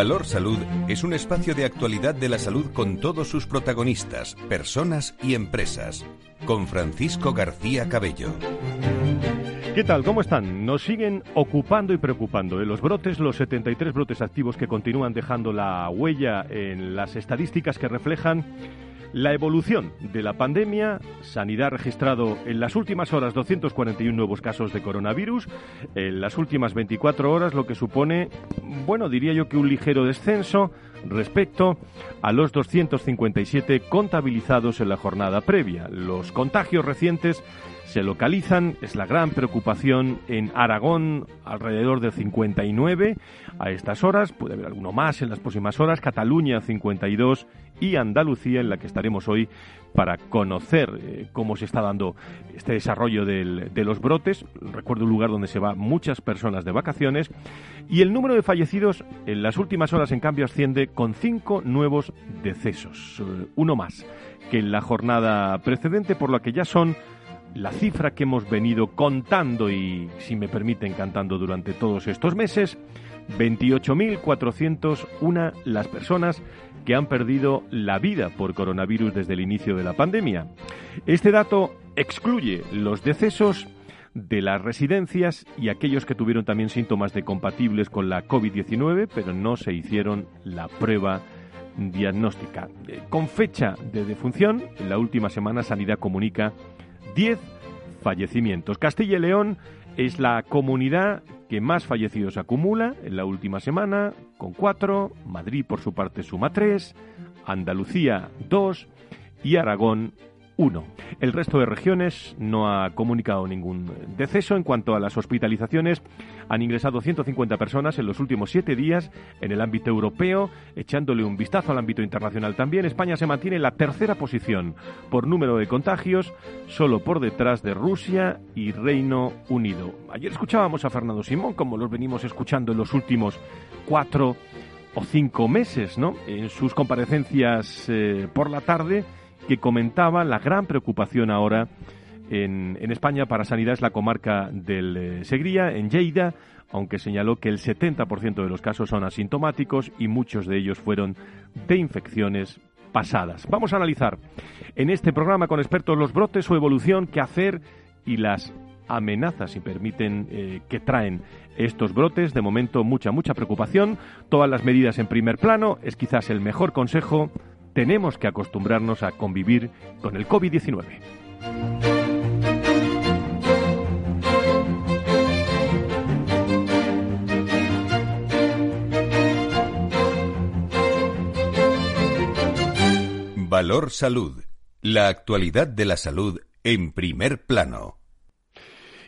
Valor Salud es un espacio de actualidad de la salud con todos sus protagonistas, personas y empresas. Con Francisco García Cabello. ¿Qué tal? ¿Cómo están? Nos siguen ocupando y preocupando. ¿eh? Los brotes, los 73 brotes activos que continúan dejando la huella en las estadísticas que reflejan la evolución de la pandemia, Sanidad ha registrado en las últimas horas 241 nuevos casos de coronavirus, en las últimas 24 horas, lo que supone, bueno, diría yo que un ligero descenso respecto a los 257 contabilizados en la jornada previa. Los contagios recientes se localizan, es la gran preocupación en Aragón, alrededor de 59 a estas horas, puede haber alguno más en las próximas horas, Cataluña 52 y Andalucía, en la que estaremos hoy para conocer eh, cómo se está dando este desarrollo de los brotes. Recuerdo un lugar donde se van muchas personas de vacaciones. Y el número de fallecidos en las últimas horas, en cambio, asciende con cinco nuevos decesos, eh, uno más que en la jornada precedente, por lo que ya son la cifra que hemos venido contando y, si me permiten, cantando durante todos estos meses, 28.401 las personas que han perdido la vida por coronavirus desde el inicio de la pandemia. Este dato excluye los decesos de las residencias y aquellos que tuvieron también síntomas de compatibles con la COVID-19, pero no se hicieron la prueba diagnóstica. Eh, con fecha de defunción, en la última semana Sanidad comunica 10 fallecimientos. Castilla y León es la comunidad que más fallecidos acumula en la última semana, con 4, Madrid por su parte suma 3, Andalucía 2 y Aragón uno. El resto de regiones no ha comunicado ningún deceso. En cuanto a las hospitalizaciones, han ingresado 150 personas en los últimos siete días en el ámbito europeo, echándole un vistazo al ámbito internacional también. España se mantiene en la tercera posición por número de contagios, solo por detrás de Rusia y Reino Unido. Ayer escuchábamos a Fernando Simón, como los venimos escuchando en los últimos cuatro o cinco meses, ¿no? En sus comparecencias eh, por la tarde que comentaba la gran preocupación ahora en, España para sanidad es la comarca del eh, Segría, en Lleida, aunque señaló que el 70% de los casos son asintomáticos y muchos de ellos fueron de infecciones pasadas. Vamos a analizar en este programa con expertos los brotes, su evolución, qué hacer y las amenazas, si permiten, eh, que traen estos brotes. De momento, mucha, mucha preocupación. Todas las medidas en primer plano es quizás el mejor consejo tenemos que acostumbrarnos a convivir con el COVID-19. Valor Salud. La actualidad de la salud en primer plano.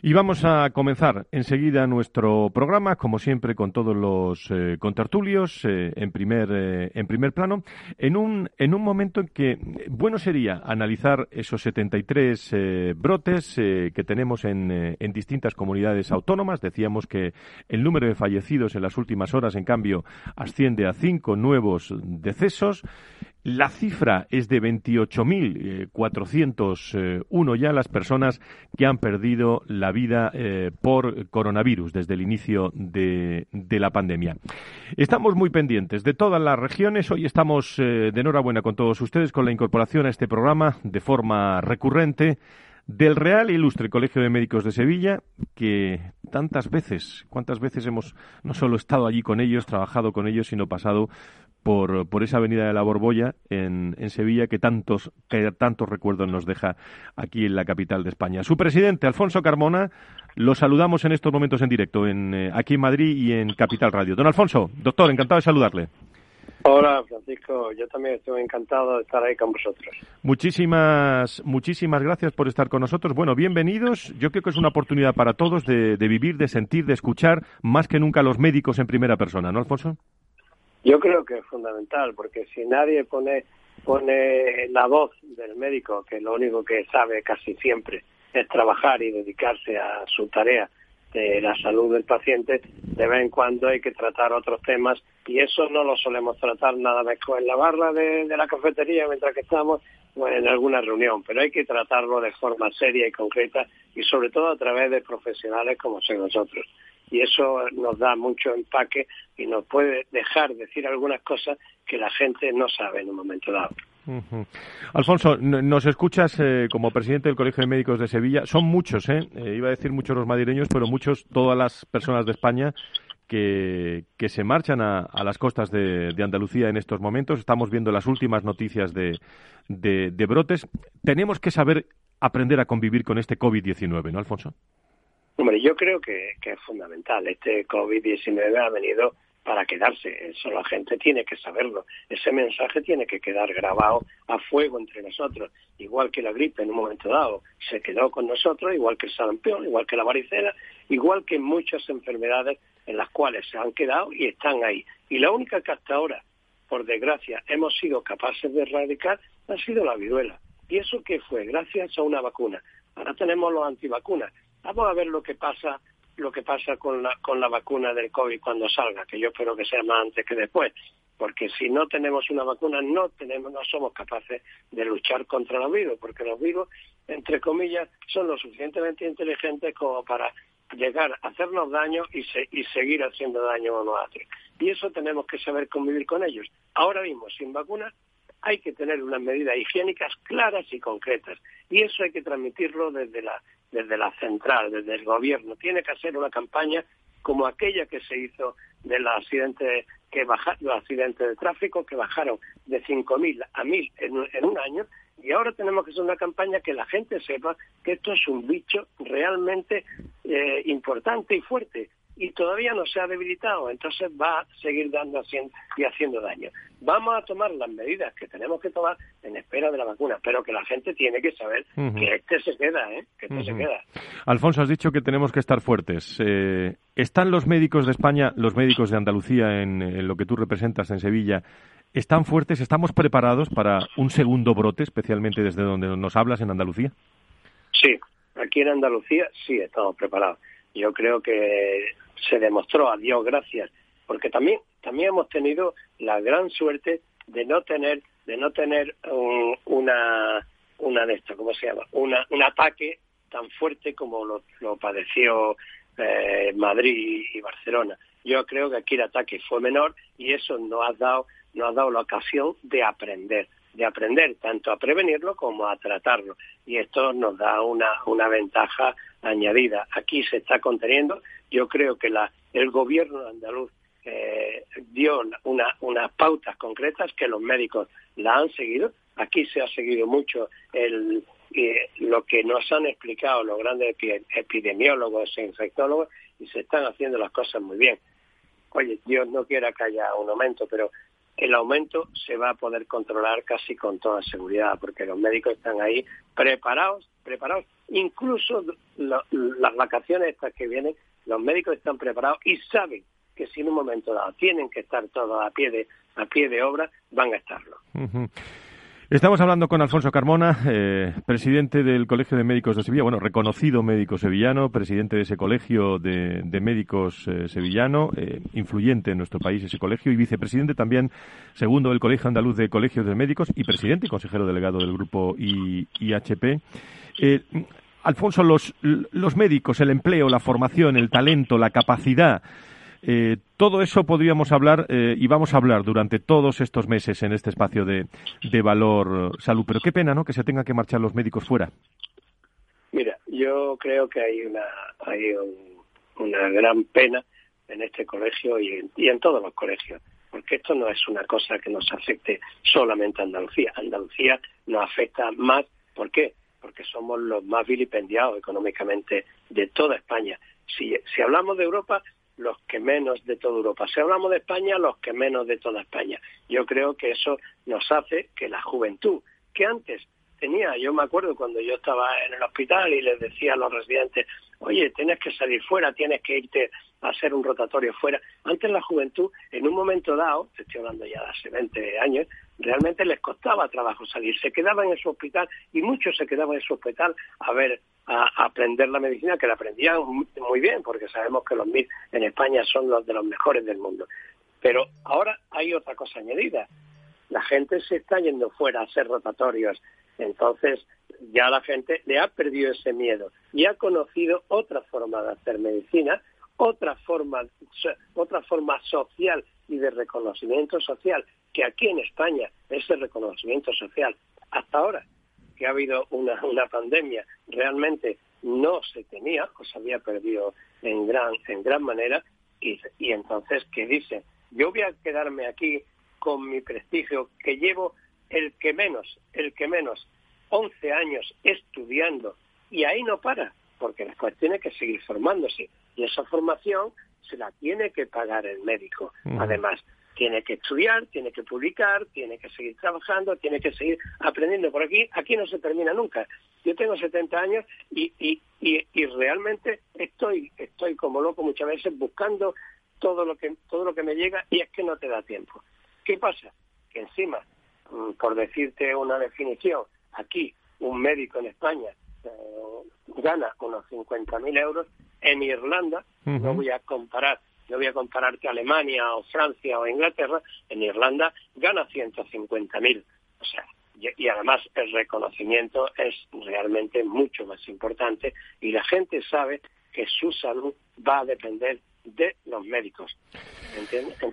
Y vamos a comenzar enseguida nuestro programa, como siempre, con todos los eh, contertulios eh, en, primer, eh, en primer plano, en un, en un momento en que bueno sería analizar esos 73 brotes que tenemos en, en distintas comunidades autónomas. Decíamos que el número de fallecidos en las últimas horas, en cambio, asciende a cinco nuevos decesos. La cifra es de 28.401 ya las personas que han perdido la vida eh, por coronavirus desde el inicio de, la pandemia. Estamos muy pendientes de todas las regiones. Hoy estamos eh, de enhorabuena con todos ustedes con la incorporación a este programa de forma recurrente del Real Ilustre Colegio de Médicos de Sevilla, que tantas veces, cuántas veces hemos no solo estado allí con ellos, trabajado con ellos, sino pasado por, por esa avenida de la Borbolla en, en Sevilla que tantos, que tantos recuerdos nos deja aquí en la capital de España. Su presidente, Alfonso Carmona, lo saludamos en estos momentos en directo, en, eh, aquí en Madrid y en Capital Radio. Don Alfonso, doctor, encantado de saludarle. Hola, Francisco. Yo también estoy encantado de estar ahí con vosotros. Muchísimas, muchísimas gracias por estar con nosotros. Bueno, bienvenidos. Yo creo que es una oportunidad para todos de, de vivir, de sentir, de escuchar más que nunca a los médicos en primera persona, ¿no, Alfonso? Yo creo que es fundamental, porque si nadie pone, pone la voz del médico, que lo único que sabe casi siempre es trabajar y dedicarse a su tarea de la salud del paciente, de vez en cuando hay que tratar otros temas y eso no lo solemos tratar nada más en la barra de, la cafetería mientras que estamos en alguna reunión, pero hay que tratarlo de forma seria y concreta y sobre todo a través de profesionales como sois nosotros. Y eso nos da mucho empaque y nos puede dejar decir algunas cosas que la gente no sabe en un momento dado. Alfonso, nos escuchas eh, como presidente del Colegio de Médicos de Sevilla. Son muchos, ¿eh? ¿eh? Iba a decir muchos los madrileños, pero muchos, todas las personas de España que, se marchan a, las costas de, Andalucía en estos momentos. Estamos viendo las últimas noticias de, de brotes. Tenemos que saber aprender a convivir con este COVID-19, ¿no, Alfonso? Hombre, yo creo que, que es fundamental. Este COVID-19 ha venido para quedarse. Eso la gente tiene que saberlo. Ese mensaje tiene que quedar grabado a fuego entre nosotros. Igual que la gripe en un momento dado se quedó con nosotros, igual que el sarampión, igual que la varicela, igual que muchas enfermedades en las cuales se han quedado y están ahí. Y la única que hasta ahora, por desgracia, hemos sido capaces de erradicar ha sido la viruela. ¿Y eso qué fue? Gracias a una vacuna. Ahora tenemos los antivacunas. Vamos a ver lo que pasa lo que pasa con la, con la vacuna del COVID cuando salga, que yo espero que sea más antes que después, porque si no tenemos una vacuna no tenemos no somos capaces de luchar contra los virus, porque los virus, entre comillas, son lo suficientemente inteligentes como para llegar a hacernos daño y, y seguir haciendo daño a nosotros. Y eso tenemos que saber convivir con ellos. Ahora mismo, sin vacuna, hay que tener unas medidas higiénicas claras y concretas. Y eso hay que transmitirlo desde la, desde la central, desde el gobierno. Tiene que hacer una campaña como aquella que se hizo de los accidentes que bajaron, los accidentes de tráfico que bajaron de 5.000 a 1.000 en, en un año y ahora tenemos que hacer una campaña que la gente sepa que esto es un bicho realmente eh, importante y fuerte y todavía no se ha debilitado, entonces va a seguir dando y haciendo daño. Vamos a tomar las medidas que tenemos que tomar en espera de la vacuna, pero que la gente tiene que saber que este se queda, ¿eh? que este se queda. Alfonso, has dicho que tenemos que estar fuertes. Eh, ¿Están los médicos de España, los médicos de Andalucía, en, lo que tú representas en Sevilla, están fuertes? ¿Estamos preparados para un segundo brote, especialmente desde donde nos hablas en Andalucía? Sí, aquí en Andalucía sí estamos preparados. Yo creo que se demostró, a Dios gracias, porque también, también hemos tenido la gran suerte de no tener, de no tener una, una de esto, ¿cómo se llama? Una, un ataque tan fuerte como lo, lo padeció eh, Madrid y Barcelona. Yo creo que aquí el ataque fue menor y eso nos ha dado, nos ha dado la ocasión de aprender, de aprender tanto a prevenirlo como a tratarlo. Y esto nos da una, una ventaja añadida. Aquí se está conteniendo. Yo creo que la, el gobierno andaluz eh, dio una, unas pautas concretas que los médicos la han seguido. Aquí se ha seguido mucho el, eh, lo que nos han explicado los grandes epidemiólogos e infectólogos y se están haciendo las cosas muy bien. Oye, Dios no quiera que haya un aumento, pero el aumento se va a poder controlar casi con toda seguridad, porque los médicos están ahí preparados, preparados. Incluso las vacaciones estas que vienen, los médicos están preparados y saben que si en un momento dado tienen que estar todos a pie de, a pie de obra, van a estarlo. Estamos hablando con Alfonso Carmona, eh, presidente del Colegio de Médicos de Sevilla, bueno, reconocido médico sevillano, presidente de ese colegio de, médicos eh, sevillano, eh, influyente en nuestro país ese colegio, y vicepresidente también, segundo del Colegio Andaluz de Colegios de Médicos, y presidente y consejero delegado del grupo IHP. Alfonso, los, los médicos, el empleo, la formación, el talento, la capacidad, eh, todo eso podríamos hablar eh, y vamos a hablar durante todos estos meses en este espacio de, valor salud. Pero qué pena, ¿no? Que se tengan que marchar los médicos fuera. Mira, yo creo que hay una, hay una gran pena en este colegio y en, y en todos los colegios porque esto no es una cosa que nos afecte solamente a Andalucía. Andalucía nos afecta más, ¿por qué? Porque somos los más vilipendiados económicamente de toda España. Si, si hablamos de Europa, los que menos de toda Europa. Si hablamos de España, los que menos de toda España. Yo creo que eso nos hace que la juventud, que antes tenía. Yo me acuerdo cuando yo estaba en el hospital y les decía a los residentes, oye, tienes que salir fuera, tienes que irte a hacer un rotatorio fuera. Antes la juventud, en un momento dado, te estoy hablando ya de hace 20 años, realmente les costaba trabajo salir. Se quedaban en su hospital y muchos se quedaban en su hospital a ver, a, aprender la medicina, que la aprendían muy bien, porque sabemos que los MIR en España son los de los mejores del mundo. Pero ahora hay otra cosa añadida. Gente se está yendo fuera a hacer rotatorios. Entonces, ya la gente le ha perdido ese miedo y ha conocido otra forma de hacer medicina, otra forma, otra forma social y de reconocimiento social, que aquí en España ese reconocimiento social, hasta ahora que ha habido una, una pandemia, realmente no se tenía o se había perdido en gran, en gran manera, y, y entonces, ¿qué dice? Yo voy a quedarme aquí con mi prestigio, que llevo el que menos, el que menos, 11 años estudiando, y ahí no para, porque después tiene que seguir formándose, y esa formación se la tiene que pagar el médico. Además, tiene que estudiar, tiene que publicar, tiene que seguir trabajando, tiene que seguir aprendiendo. Por aquí, aquí no se termina nunca. Yo tengo 70 años y, y, y, y realmente estoy, estoy como loco muchas veces buscando todo lo que todo lo que me llega y es que no te da tiempo. ¿Qué pasa? Que encima, mm, por decirte una definición, aquí un médico en España eh, gana unos 50.000 euros, en Irlanda, no voy a comparar, no voy a compararte Alemania o Francia o Inglaterra, en Irlanda gana 150.000. O sea, y, además el reconocimiento es realmente mucho más importante y la gente sabe que su salud va a depender de los médicos.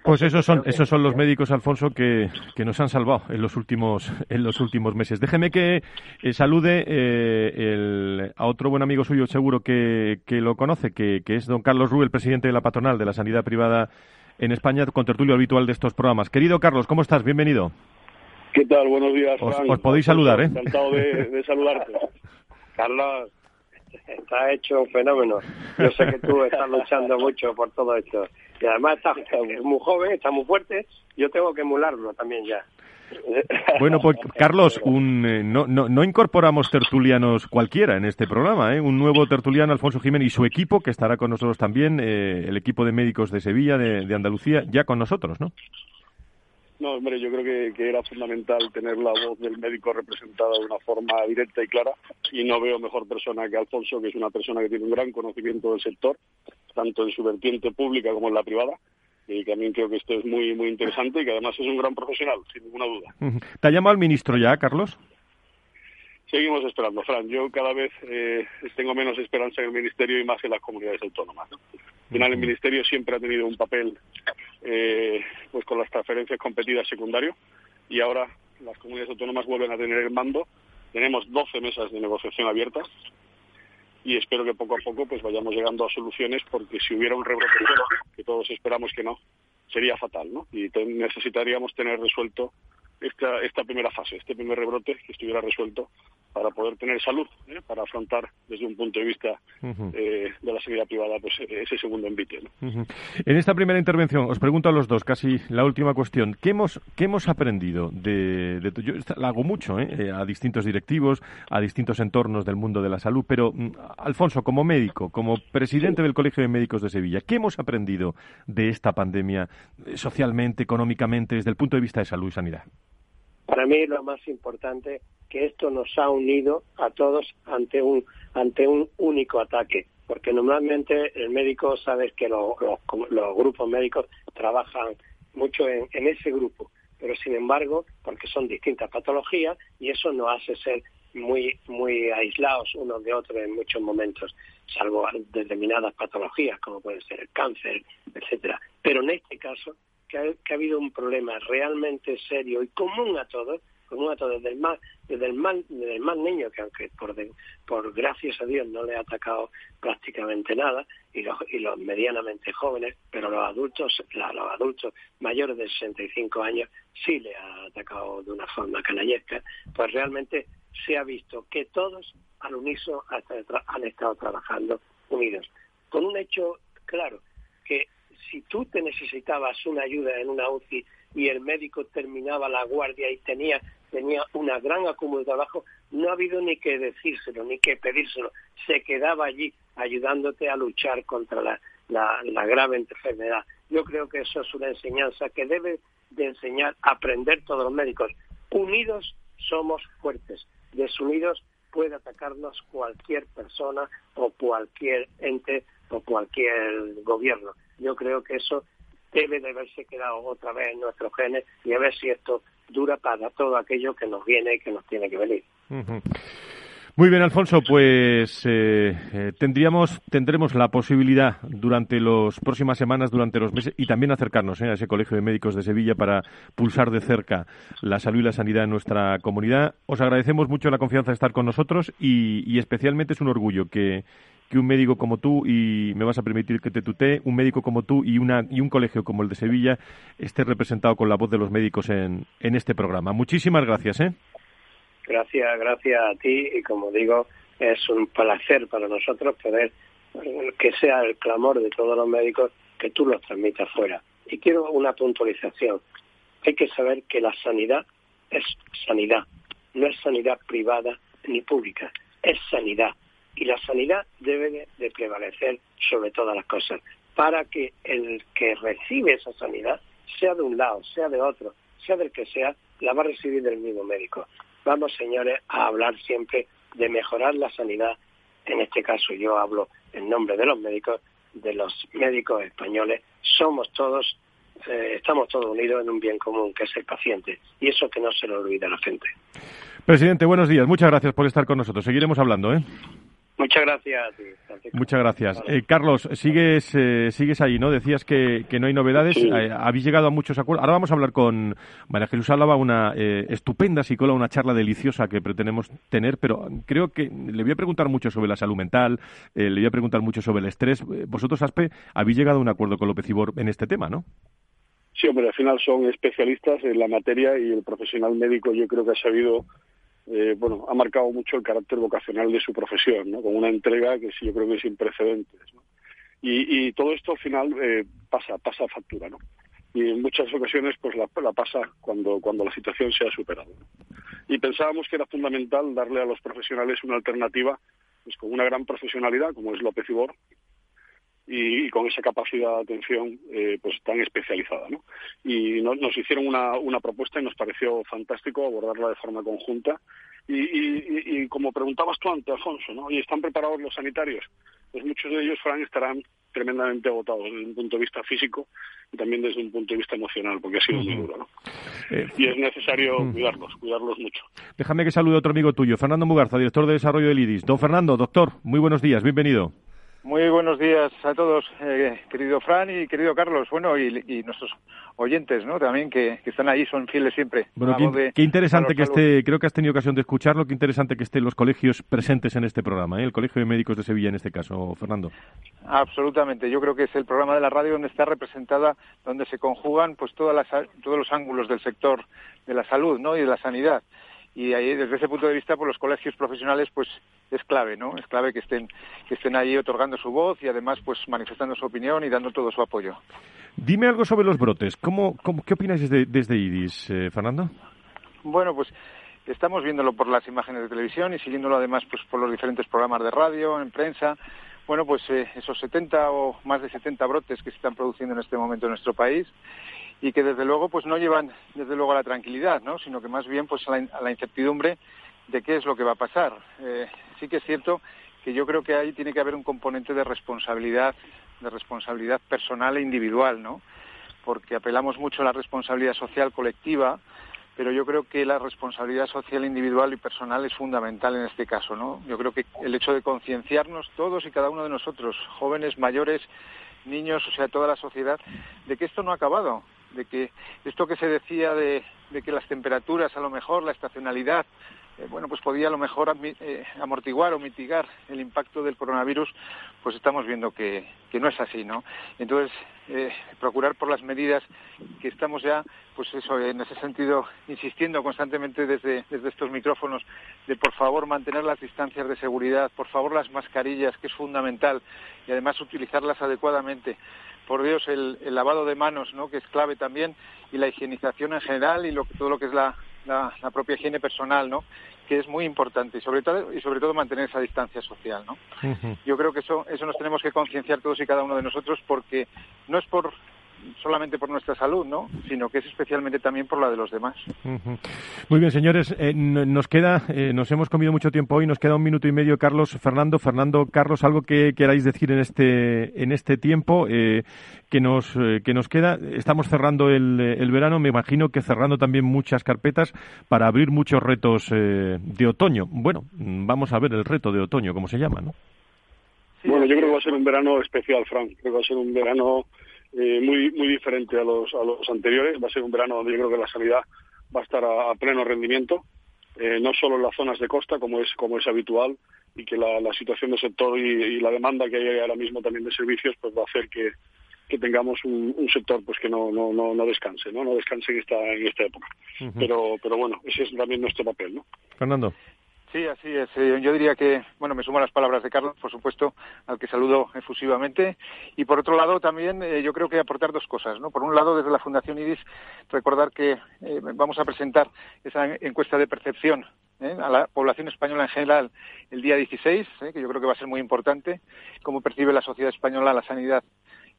pues esos son, esos son los médicos, Alfonso, que, que, nos han salvado en los últimos, en los últimos meses. Déjeme que eh, salude eh, a otro buen amigo suyo, seguro que, que lo conoce, que, que es don Carlos Rú, el presidente de la patronal de la sanidad privada en España, con tertulio habitual de estos programas. Querido Carlos, ¿cómo estás? Bienvenido. ¿Qué tal? Buenos días, Os, podéis saludar, ¿eh? Encantado de, de saludarte. Carlos, está hecho un fenómeno. Yo sé que tú estás luchando mucho por todo esto. Y además estás muy joven, está muy fuerte. Yo tengo que emularlo también ya. Bueno, pues Carlos, un, eh, no, no, no, incorporamos tertulianos cualquiera en este programa, ¿eh? un nuevo tertuliano, Alfonso Jiménez, y su equipo, que estará con nosotros también, eh, el equipo de médicos de Sevilla, de, de Andalucía, ya con nosotros, ¿no? No, hombre, yo creo que, era fundamental tener la voz del médico representada de una forma directa y clara y no veo mejor persona que Alfonso, que es una persona que tiene un gran conocimiento del sector, tanto en su vertiente pública como en la privada y también creo que esto es muy muy interesante y que además es un gran profesional, sin ninguna duda. ¿Te ha llamado el ministro ya, Carlos? Seguimos esperando, Fran. Yo cada vez eh, tengo menos esperanza en el Ministerio y más en las comunidades autónomas. Al final, el Ministerio siempre ha tenido un papel eh, pues con las transferencias competidas secundario y ahora las comunidades autónomas vuelven a tener el mando. Tenemos 12 mesas de negociación abiertas y espero que poco a poco pues vayamos llegando a soluciones porque si hubiera un rebrote que todos esperamos que no, sería fatal, ¿no? Y necesitaríamos tener resuelto esta, esta primera fase, este primer rebrote que estuviera resuelto para poder tener salud, ¿eh? para afrontar desde un punto de vista eh, de la seguridad privada pues ese segundo envite. En esta primera intervención os pregunto a los dos, casi la última cuestión, ¿qué hemos, qué hemos aprendido de, de yo la hago mucho ¿eh? a distintos directivos, a distintos entornos del mundo de la salud, pero mm, Alfonso, como médico, como presidente del Colegio de Médicos de Sevilla, ¿qué hemos aprendido de esta pandemia socialmente, económicamente, desde el punto de vista de salud y sanidad? Para mí lo más importante que esto nos ha unido a todos ante un ante un único ataque, porque normalmente el médico sabes que los, los, grupos médicos trabajan mucho en, ese grupo, pero sin embargo, porque son distintas patologías y eso nos hace ser muy muy aislados unos de otros en muchos momentos, salvo determinadas patologías como puede ser el cáncer, etcétera. Pero en este caso que ha, habido un problema realmente serio y común a todos, común a todos, desde el más, desde el más, desde el más niño, que aunque por, por gracias a Dios no le ha atacado prácticamente nada, y los, y los medianamente jóvenes, pero los adultos, los adultos mayores de 65 años sí le ha atacado de una forma canallesca, pues realmente se ha visto que todos al unísono han estado trabajando unidos, con un hecho claro, que si tú te necesitabas una ayuda en una UCI y el médico terminaba la guardia y tenía tenía una gran acúmulo de trabajo, no ha habido ni que decírselo, ni que pedírselo. Se quedaba allí ayudándote a luchar contra la, la, grave enfermedad. Yo creo que eso es una enseñanza que debe de enseñar aprender todos los médicos. Unidos somos fuertes, desunidos puede atacarnos cualquier persona o cualquier ente o cualquier gobierno. Yo creo que eso debe de haberse quedado otra vez en nuestros genes y a ver si esto dura para todo aquello que nos viene y que nos tiene que venir. Muy bien, Alfonso, pues eh, eh, tendríamos, tendremos la posibilidad durante las próximas semanas, durante los meses, y también acercarnos eh, a ese Colegio de Médicos de Sevilla para pulsar de cerca la salud y la sanidad en nuestra comunidad. Os agradecemos mucho la confianza de estar con nosotros y, especialmente es un orgullo que, un médico como tú, y me vas a permitir que te tutee, un médico como tú y, una, y un colegio como el de Sevilla esté representado con la voz de los médicos en, en este programa. Muchísimas gracias. ¿eh? Gracias, gracias a ti y como digo, es un placer para nosotros poder que sea el clamor de todos los médicos que tú los transmitas fuera. Y quiero una puntualización. Hay que saber que la sanidad es sanidad, no es sanidad privada ni pública, es sanidad. Y la sanidad debe de prevalecer sobre todas las cosas, para que el que recibe esa sanidad, sea de un lado, sea de otro, sea del que sea, la va a recibir del mismo médico. Vamos, señores, a hablar siempre de mejorar la sanidad. En este caso yo hablo en nombre de los médicos, de los médicos españoles. Somos todos, eh, estamos todos unidos en un bien común, que es el paciente. Y eso que no se lo olvida la gente. Presidente, buenos días. Muchas gracias por estar con nosotros. Seguiremos hablando, ¿eh? Muchas gracias. Muchas gracias. Eh, Carlos, sigues, eh, sigues ahí, ¿no? Decías que, no hay novedades. Eh, habéis llegado a muchos acuerdos. Ahora vamos a hablar con María Jesús Álava, una estupenda psicóloga, una charla deliciosa que pretendemos tener, pero creo que le voy a preguntar mucho sobre la salud mental, le voy a preguntar mucho sobre el estrés. Vosotros, Aspe, habéis llegado a un acuerdo con López Ibor en este tema, ¿no? Sí, hombre, al final son especialistas en la materia y el profesional médico yo creo que ha sabido eh, bueno, ha marcado mucho el carácter vocacional de su profesión, ¿no? Con una entrega que sí yo creo que es sin precedentes, y, todo esto al final eh, pasa, pasa factura, ¿no? Y en muchas ocasiones pues la, pasa cuando, cuando la situación se ha superado. Y pensábamos que era fundamental darle a los profesionales una alternativa pues con una gran profesionalidad como es López Ibor y, con esa capacidad de atención eh, pues tan especializada. ¿no? Y nos hicieron una, una propuesta y nos pareció fantástico abordarla de forma conjunta. Y, como preguntabas tú antes, Alfonso, ¿no? ¿Y están preparados los sanitarios? Pues muchos de ellos, Frank, estarán tremendamente agotados desde un punto de vista físico y también desde un punto de vista emocional, porque ha sido muy duro. ¿no? Eh, y es necesario cuidarlos, cuidarlos mucho. Déjame que salude a otro amigo tuyo, Fernando Mugarza, director de desarrollo del IDIS. Don Fernando, doctor, muy buenos días, bienvenido. Muy buenos días a todos, eh, querido Fran y querido Carlos, bueno, y, nuestros oyentes, ¿no? También que, están ahí, son fieles siempre. Bueno, qué, interesante que esté, creo que has tenido ocasión de escucharlo, qué interesante que estén los colegios presentes en este programa, ¿eh? el Colegio de Médicos de Sevilla en este caso, Fernando. Absolutamente, yo creo que es el programa de la radio donde está representada, donde se conjugan pues todas las, todos los ángulos del sector de la salud, ¿no? Y de la sanidad y ahí desde ese punto de vista pues los colegios profesionales pues es clave no es clave que estén que estén ahí otorgando su voz y además pues manifestando su opinión y dando todo su apoyo. Dime algo sobre los brotes. Cómo, qué opinas desde, desde IDIS eh, Fernando bueno pues estamos viéndolo por las imágenes de televisión y siguiéndolo además pues por los diferentes programas de radio en prensa. Bueno pues eh, esos 70 o más de 70 brotes que se están produciendo en este momento en nuestro país y que desde luego pues no llevan desde luego a la tranquilidad, ¿no? sino que más bien pues a la, incertidumbre de qué es lo que va a pasar. Eh, sí que es cierto que yo creo que ahí tiene que haber un componente de responsabilidad, de responsabilidad personal e individual, ¿no? Porque apelamos mucho a la responsabilidad social colectiva, pero yo creo que la responsabilidad social individual y personal es fundamental en este caso, ¿no? Yo creo que el hecho de concienciarnos todos y cada uno de nosotros, jóvenes, mayores, niños, o sea, toda la sociedad, de que esto no ha acabado, de que esto que se decía de, que las temperaturas, a lo mejor la estacionalidad, eh, bueno, pues podía a lo mejor eh, amortiguar o mitigar el impacto del coronavirus, pues estamos viendo que, no es así, ¿no? Entonces, eh, procurar por las medidas que estamos ya, pues eso, en ese sentido, insistiendo constantemente desde, desde estos micrófonos de por favor mantener las distancias de seguridad, por favor las mascarillas, que es fundamental, y además utilizarlas adecuadamente por Dios, el, lavado de manos, ¿no? que es clave también, y la higienización en general y lo, todo lo que es la, la, propia higiene personal, ¿no? Que es muy importante y sobre todo y sobre todo mantener esa distancia social, ¿no? Yo creo que eso eso nos tenemos que concienciar todos y cada uno de nosotros porque no es por solamente por nuestra salud, ¿no? Sino que es especialmente también por la de los demás. Muy bien, señores, eh, nos queda, eh, nos hemos comido mucho tiempo hoy, nos queda un minuto y medio, Carlos, Fernando, Fernando, Carlos, algo que queráis decir en este en este tiempo eh, que nos que nos queda. Estamos cerrando el, el, verano, me imagino que cerrando también muchas carpetas para abrir muchos retos de otoño. Bueno, vamos a ver el reto de otoño, ¿cómo se llama, no? bueno, yo creo que va a ser un verano especial, Frank. Creo que va a ser un verano eh, muy muy diferente a los, a los anteriores. Va a ser un verano donde yo creo que la sanidad va a estar a, pleno rendimiento, eh, no solo en las zonas de costa, como es, como es habitual, y que la, la situación del sector y, la demanda que hay ahora mismo también de servicios pues va a hacer que, que tengamos un, un, sector pues que no, no, no, no descanse, ¿no? No descanse en esta, en esta época. pero, pero bueno, ese es también nuestro papel, ¿no? Fernando. Sí, así es. Eh, yo diría que, bueno, me sumo a las palabras de Carlos, por supuesto, al que saludo efusivamente. Y por otro lado, también eh, yo creo que aportar dos cosas, ¿no? Por un lado, desde la Fundación IRIS, recordar que eh, vamos a presentar esa encuesta de percepción a la población española en general el día 16, que yo creo que va a ser muy importante, cómo percibe la sociedad española la sanidad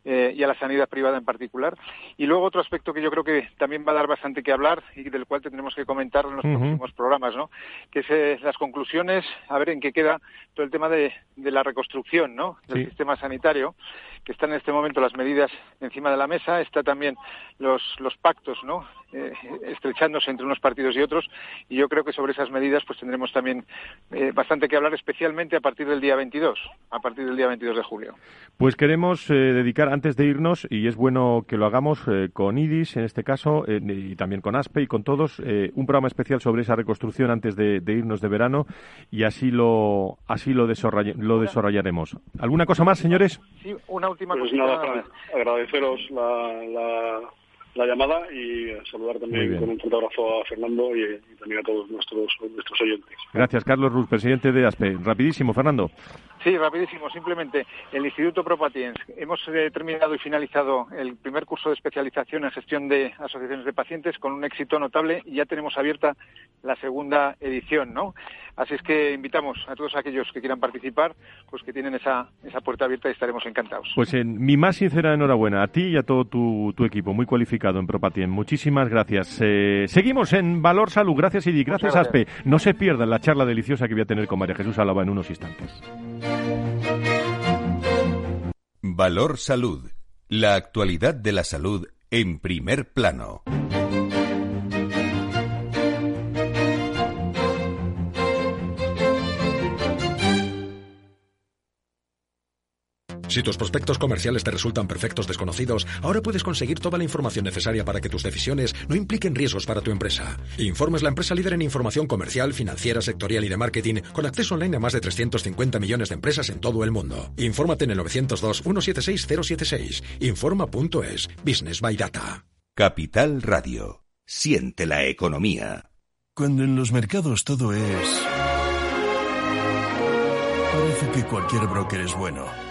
eh, y a la sanidad privada en particular. Y luego otro aspecto que yo creo que también va a dar bastante que hablar y del cual tendremos que comentar en los próximos programas, ¿no? Que es eh, las conclusiones, a ver en qué queda todo el tema de, de la reconstrucción, ¿no? Del sistema sanitario, que están en este momento las medidas encima de la mesa, está también los, los pactos, ¿no? Eh, estrechándose entre unos partidos y otros y yo creo que sobre esas medidas pues tendremos también eh, bastante que hablar especialmente a partir del día 22 a partir del día 22 de julio. Pues queremos eh, dedicar antes de irnos y es bueno que lo hagamos con IDIS en este caso y también con ASPE y con todos un programa especial sobre esa reconstrucción antes de, irnos de verano y así lo así lo, lo desarrollaremos. Alguna cosa más señores sí una última pues nada, agradeceros la la llamada y saludar también con un fotógrafo a Fernando y, también a todos nuestros, nuestros oyentes. Gracias, Carlos Ruz, presidente de ASPE. Rapidísimo, Fernando. Sí, rapidísimo. Simplemente, el Instituto Propatiens, hemos eh, terminado y finalizado el primer curso de especialización en gestión de asociaciones de pacientes con un éxito notable y ya tenemos abierta la segunda edición, ¿no? Así es que invitamos a todos aquellos que quieran participar, pues que tienen esa, esa puerta abierta y estaremos encantados. Pues en mi más sincera enhorabuena a ti y a todo tu, tu equipo, muy cualificado en Propatien. Muchísimas gracias. Eh, seguimos en Valor Salud. Gracias, Idi. Gracias, Aspe. No se pierdan la charla deliciosa que voy a tener con María Jesús Alaba en unos instantes. Valor Salud. La actualidad de la salud en primer plano. Si tus prospectos comerciales te resultan perfectos desconocidos, ahora puedes conseguir toda la información necesaria para que tus decisiones no impliquen riesgos para tu empresa. Informe es la empresa líder en información comercial, financiera, sectorial y de marketing, con acceso online a más de 350 millones de empresas en todo el mundo. Infórmate en el 902-176-076. Informa.es. Business by Data. Capital Radio. Siente la economía. Cuando en los mercados todo es... Parece que cualquier broker es bueno.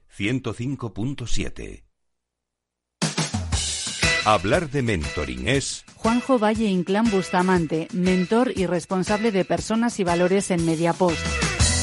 105.7. Hablar de mentoring es... Juanjo Valle Inclán Bustamante, mentor y responsable de personas y valores en Mediapost.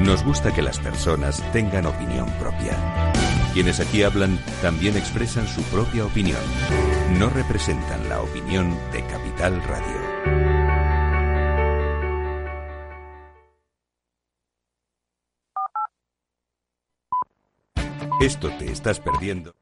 Nos gusta que las personas tengan opinión propia. Quienes aquí hablan también expresan su propia opinión. No representan la opinión de Capital Radio. Esto te estás perdiendo.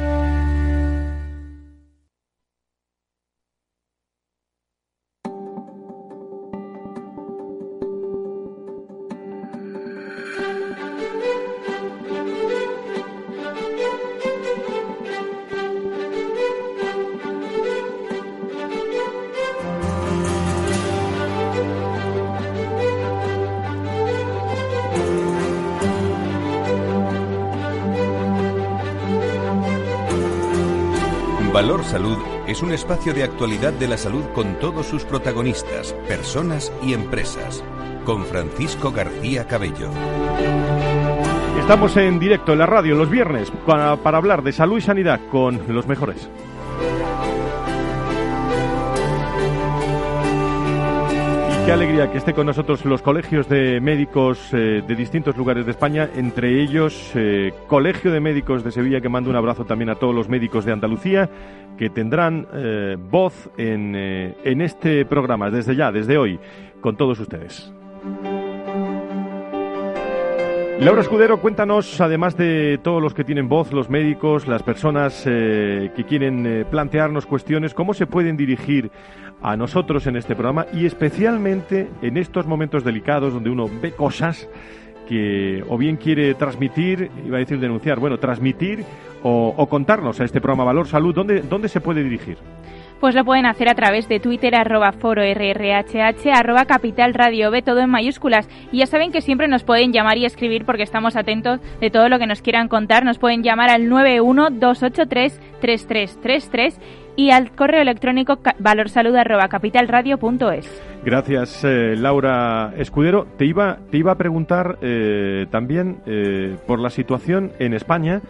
Valor Salud es un espacio de actualidad de la salud con todos sus protagonistas, personas y empresas. Con Francisco García Cabello. Estamos en directo en la radio los viernes para, para hablar de salud y sanidad con los mejores. Qué alegría que esté con nosotros los colegios de médicos eh, de distintos lugares de España, entre ellos eh, Colegio de Médicos de Sevilla, que manda un abrazo también a todos los médicos de Andalucía, que tendrán eh, voz en, en este programa desde ya, desde hoy, con todos ustedes. Laura Escudero, cuéntanos, además de todos los que tienen voz, los médicos, las personas que quieren plantearnos cuestiones, ¿cómo se pueden dirigir a nosotros en este programa y especialmente en estos momentos delicados donde uno ve cosas que o bien quiere transmitir, iba a decir denunciar, bueno, transmitir o, contarnos a este programa Valor Salud, ¿dónde, dónde se puede dirigir? Pues lo pueden hacer a través de Twitter, arroba foro rrhh, arroba capital radio B, todo en mayúsculas. Y ya saben que siempre nos pueden llamar y escribir porque estamos atentos de todo lo que nos quieran contar. Nos pueden llamar al 912833333 y al correo electrónico valorsalud.capitalradio.es. Gracias, eh, Laura Escudero. Te iba, te iba a preguntar eh, también eh, por la situación en España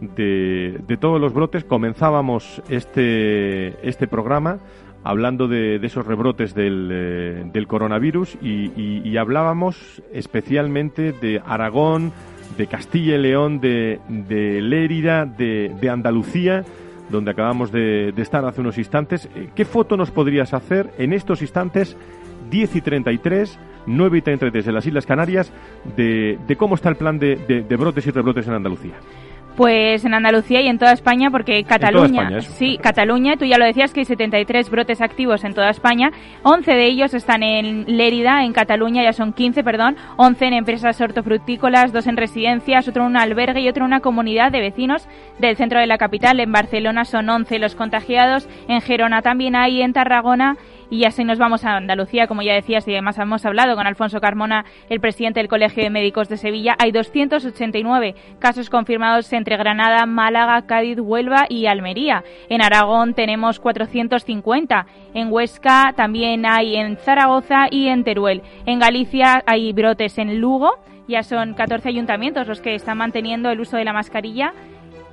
de, todos los brotes. Comenzábamos este, este programa hablando de, esos rebrotes del, del coronavirus y, hablábamos especialmente de Aragón, de Castilla y León, de, de Lérida, de, de Andalucía donde acabamos de, estar hace unos instantes. Eh, ¿Qué foto nos podrías hacer en estos instantes, 10 y 33, 9 y 33 de las Islas Canarias, de, cómo está el plan de brotes y rebrotes en Andalucía? Pues en Andalucía y en toda España, porque Cataluña, sí, Cataluña, tú ya lo decías que hay 73 brotes activos en toda España, 11 de ellos están en Lérida, en Cataluña ya son 15, perdón, 11 en empresas hortofrutícolas, dos en residencias, otro en un albergue y otro en una comunidad de vecinos del centro de la capital. En Barcelona son 11 los contagiados, en Gerona también hay, en Tarragona y así nos vamos a Andalucía, como ya decías, y además hemos hablado con Alfonso Carmona, el presidente del Colegio de Médicos de Sevilla. Hay 289 casos confirmados entre Granada, Málaga, Cádiz, Huelva y Almería. En Aragón tenemos 450. En Huesca también hay en Zaragoza y en Teruel. En Galicia hay brotes en Lugo. Ya son 14 ayuntamientos los que están manteniendo el uso de la mascarilla.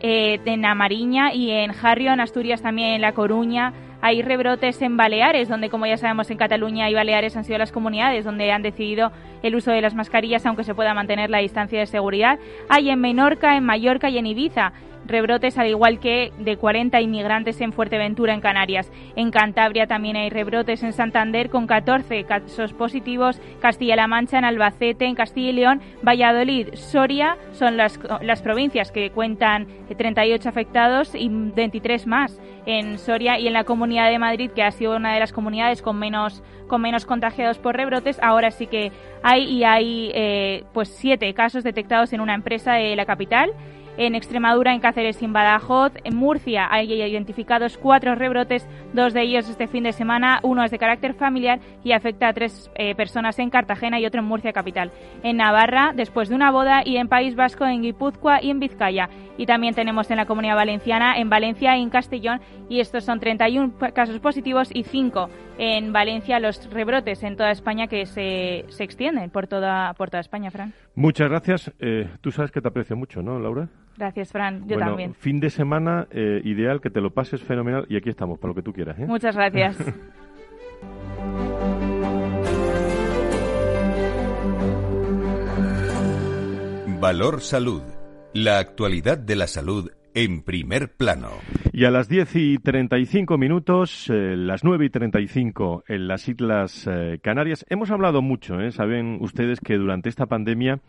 Eh, en Amariña y en Jarrio, en Asturias también, en La Coruña, hay rebrotes en Baleares, donde como ya sabemos en Cataluña y Baleares han sido las comunidades donde han decidido el uso de las mascarillas aunque se pueda mantener la distancia de seguridad. Hay en Menorca, en Mallorca y en Ibiza rebrotes, al igual que de 40 inmigrantes en Fuerteventura, en Canarias. En Cantabria también hay rebrotes en Santander con 14 casos positivos, Castilla-La Mancha, en Albacete, en Castilla y León, Valladolid, Soria son las, las provincias que cuentan 38 afectados y 23 más en Soria y en la Comunidad de Madrid, que ha sido una de las comunidades con menos con menos contagiados por rebrotes. Ahora sí que hay y hay eh, pues siete casos detectados en una empresa de la capital En Extremadura, en Cáceres y en Badajoz. En Murcia hay identificados cuatro rebrotes, dos de ellos este fin de semana. Uno es de carácter familiar y afecta a tres eh, personas en Cartagena y otro en Murcia capital. En Navarra, después de una boda, y en País Vasco, en Guipúzcoa y en Vizcaya. Y también tenemos en la Comunidad Valenciana, en Valencia y en Castellón. Y estos son 31 casos positivos y 5 en Valencia los rebrotes en toda España que se, se extienden por toda, por toda España, Fran. Muchas gracias. Eh, tú sabes que te aprecio mucho, ¿no, Laura? Gracias, Fran. Yo bueno, también. Fin de semana eh, ideal, que te lo pases fenomenal y aquí estamos, para lo que tú quieras. ¿eh? Muchas gracias. Valor Salud. La actualidad de la salud en primer plano. Y a las 10 y 35 minutos, eh, las 9 y 35 en las Islas eh, Canarias, hemos hablado mucho, ¿eh? saben ustedes que durante esta pandemia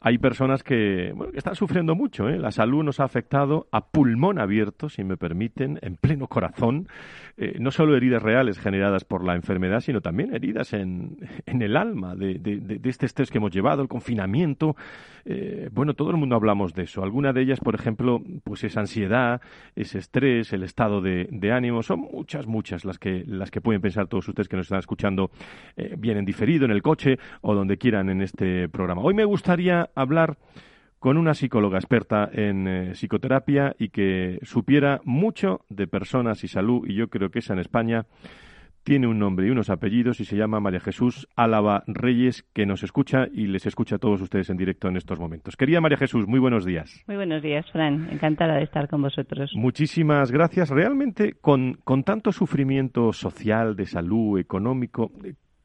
hay personas que, están sufriendo mucho. ¿eh? La salud nos ha afectado a pulmón abierto, si me permiten, en pleno corazón. Eh, no solo heridas reales generadas por la enfermedad, sino también heridas en, el alma de, este estrés que hemos llevado, el confinamiento. Eh, bueno, todo el mundo hablamos de eso. Alguna de ellas, por ejemplo, pues es ansiedad, ese estrés, el estado de, ánimo. Son muchas, muchas las que, las que pueden pensar todos ustedes que nos están escuchando bien en diferido, en el coche o donde quieran en este programa. Hoy me gustaría hablar con una psicóloga experta en eh, psicoterapia y que supiera mucho de personas y salud, y yo creo que esa en España tiene un nombre y unos apellidos y se llama María Jesús Álava Reyes, que nos escucha y les escucha a todos ustedes en directo en estos momentos. Querida María Jesús, muy buenos días. Muy buenos días, Fran. Encantada de estar con vosotros. Muchísimas gracias. Realmente, con, con tanto sufrimiento social, de salud, económico,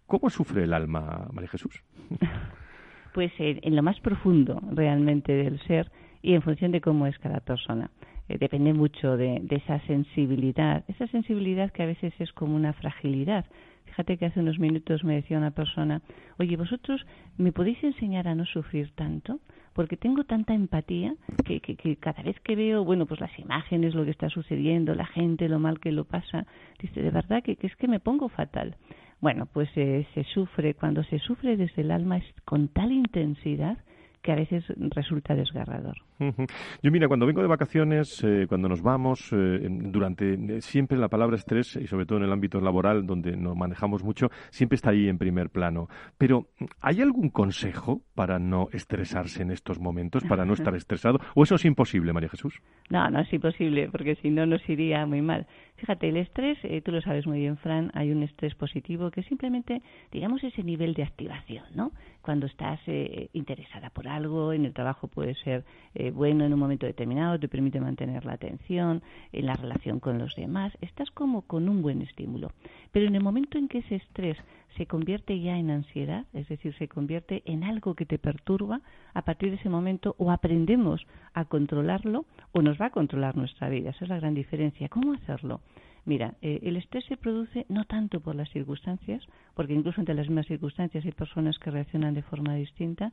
¿cómo sufre el alma, María Jesús? pues en lo más profundo realmente del ser y en función de cómo es cada persona. Eh, depende mucho de, esa sensibilidad, esa sensibilidad que a veces es como una fragilidad. Fíjate que hace unos minutos me decía una persona, oye, vosotros me podéis enseñar a no sufrir tanto, porque tengo tanta empatía que, que, cada vez que veo, bueno, pues las imágenes, lo que está sucediendo, la gente, lo mal que lo pasa, dice, de verdad que, que es que me pongo fatal. Bueno, pues eh, se sufre, cuando se sufre desde el alma es con tal intensidad que a veces resulta desgarrador. Yo mira, cuando vengo de vacaciones, eh, cuando nos vamos, eh, durante eh, siempre la palabra estrés y sobre todo en el ámbito laboral donde nos manejamos mucho, siempre está ahí en primer plano. Pero ¿hay algún consejo para no estresarse en estos momentos, para no estar estresado? ¿O eso es imposible, María Jesús? No, no es imposible, porque si no nos iría muy mal. Fíjate, el estrés, tú lo sabes muy bien, Fran, hay un estrés positivo que simplemente, digamos, ese nivel de activación, ¿no? Cuando estás interesada por algo, en el trabajo puede ser bueno en un momento determinado, te permite mantener la atención, en la relación con los demás, estás como con un buen estímulo. Pero en el momento en que ese estrés se convierte ya en ansiedad, es decir, se convierte en algo que te perturba, a partir de ese momento o aprendemos a controlarlo o nos va a controlar nuestra vida. Esa es la gran diferencia. ¿Cómo hacerlo? Mira, eh, el estrés se produce no tanto por las circunstancias, porque incluso entre las mismas circunstancias hay personas que reaccionan de forma distinta,